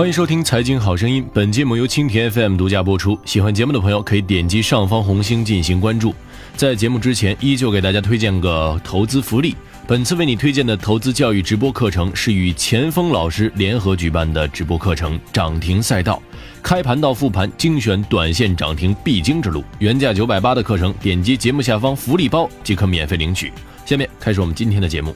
欢迎收听《财经好声音》，本节目由蜻蜓 FM 独家播出。喜欢节目的朋友可以点击上方红星进行关注。在节目之前，依旧给大家推荐个投资福利。本次为你推荐的投资教育直播课程是与钱锋老师联合举办的直播课程《涨停赛道》，开盘到复盘精选短线涨停必经之路。原价九百八的课程，点击节目下方福利包即可免费领取。下面开始我们今天的节目。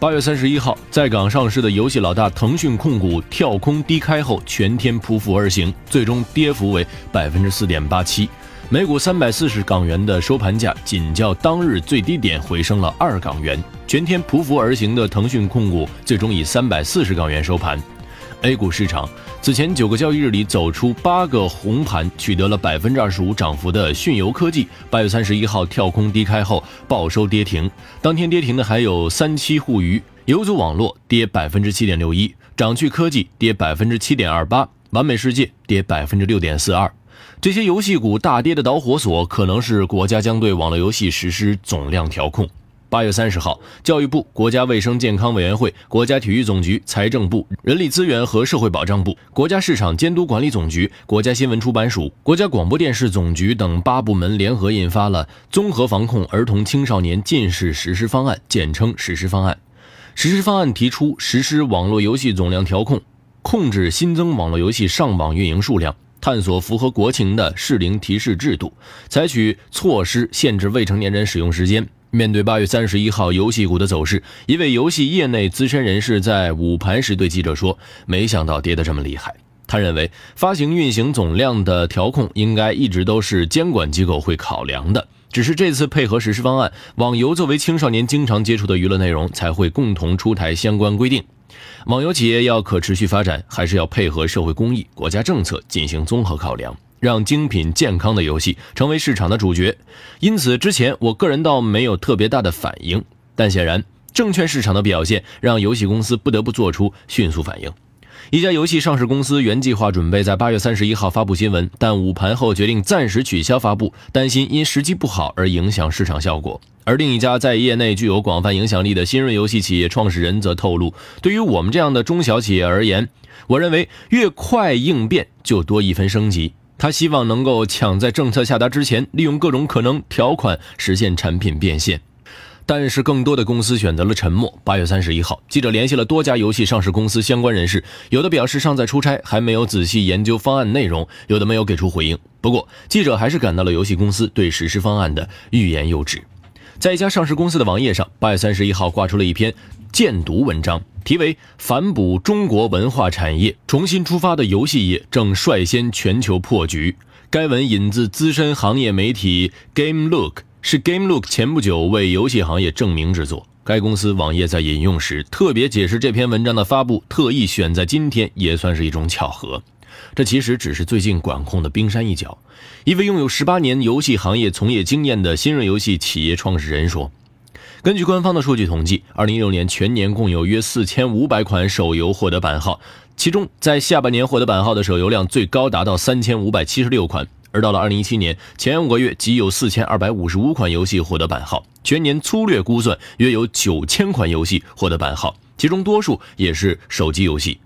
八月三十一号，在港上市的游戏老大腾讯控股跳空低开后，全天匍匐而行，最终跌幅为百分之四点八七。每股三百四十港元的收盘价，仅较当日最低点回升了二港元。全天匍匐而行的腾讯控股，最终以三百四十港元收盘。A 股市场此前九个交易日里走出八个红盘，取得了百分之二十五涨幅的迅游科技，八月三十一号跳空低开后报收跌停。当天跌停的还有三七互娱、游族网络跌百分之七点六一，掌趣科技跌百分之七点二八，完美世界跌百分之六点四二。这些游戏股大跌的导火索，可能是国家将对网络游戏实施总量调控。八月三十号，教育部、国家卫生健康委员会、国家体育总局、财政部、人力资源和社会保障部、国家市场监督管理总局、国家新闻出版署、国家广播电视总局等八部门联合印发了《综合防控儿童青少年近视实施方案》，简称“实施方案”。实施方案提出实施网络游戏总量调控，控制新增网络游戏上网运营数量。探索符合国情的适龄提示制度，采取措施限制未成年人使用时间。面对八月三十一号游戏股的走势，一位游戏业内资深人士在午盘时对记者说：“没想到跌得这么厉害。”他认为，发行运行总量的调控应该一直都是监管机构会考量的，只是这次配合实施方案，网游作为青少年经常接触的娱乐内容，才会共同出台相关规定。网游企业要可持续发展，还是要配合社会公益、国家政策进行综合考量，让精品健康的游戏成为市场的主角。因此，之前我个人倒没有特别大的反应，但显然证券市场的表现让游戏公司不得不做出迅速反应。一家游戏上市公司原计划准备在八月三十一号发布新闻，但午盘后决定暂时取消发布，担心因时机不好而影响市场效果。而另一家在业内具有广泛影响力的新锐游戏企业创始人则透露，对于我们这样的中小企业而言，我认为越快应变就多一分升级。他希望能够抢在政策下达之前，利用各种可能条款实现产品变现。但是，更多的公司选择了沉默。八月三十一号，记者联系了多家游戏上市公司相关人士，有的表示尚在出差，还没有仔细研究方案内容；有的没有给出回应。不过，记者还是感到了游戏公司对实施方案的欲言又止。在一家上市公司的网页上，八月三十一号挂出了一篇荐读文章，题为《反哺中国文化产业，重新出发的游戏业正率先全球破局》。该文引自资深行业媒体 Game Look。是 GameLook 前不久为游戏行业证明之作。该公司网页在引用时特别解释，这篇文章的发布特意选在今天，也算是一种巧合。这其实只是最近管控的冰山一角。一位拥有十八年游戏行业从业经验的新锐游戏企业创始人说：“根据官方的数据统计，二零一六年全年共有约四千五百款手游获得版号，其中在下半年获得版号的手游量最高达到三千五百七十六款。”而到了二零一七年前五个月，即有四千二百五十五款游戏获得版号，全年粗略估算约有九千款游戏获得版号，其中多数也是手机游戏。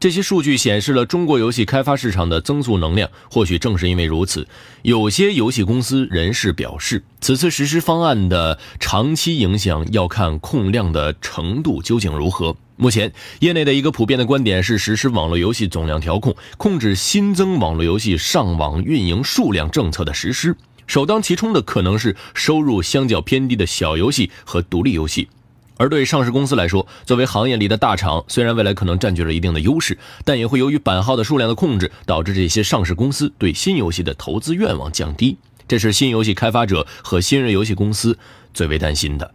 这些数据显示了中国游戏开发市场的增速能量。或许正是因为如此，有些游戏公司人士表示，此次实施方案的长期影响要看控量的程度究竟如何。目前，业内的一个普遍的观点是，实施网络游戏总量调控，控制新增网络游戏上网运营数量政策的实施，首当其冲的可能是收入相较偏低的小游戏和独立游戏。而对上市公司来说，作为行业里的大厂，虽然未来可能占据了一定的优势，但也会由于版号的数量的控制，导致这些上市公司对新游戏的投资愿望降低。这是新游戏开发者和新锐游戏公司最为担心的。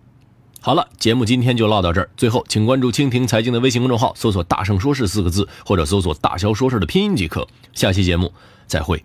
好了，节目今天就唠到这儿。最后，请关注蜻蜓财经的微信公众号，搜索“大圣说事”四个字，或者搜索“大肖说事”的拼音即可。下期节目再会。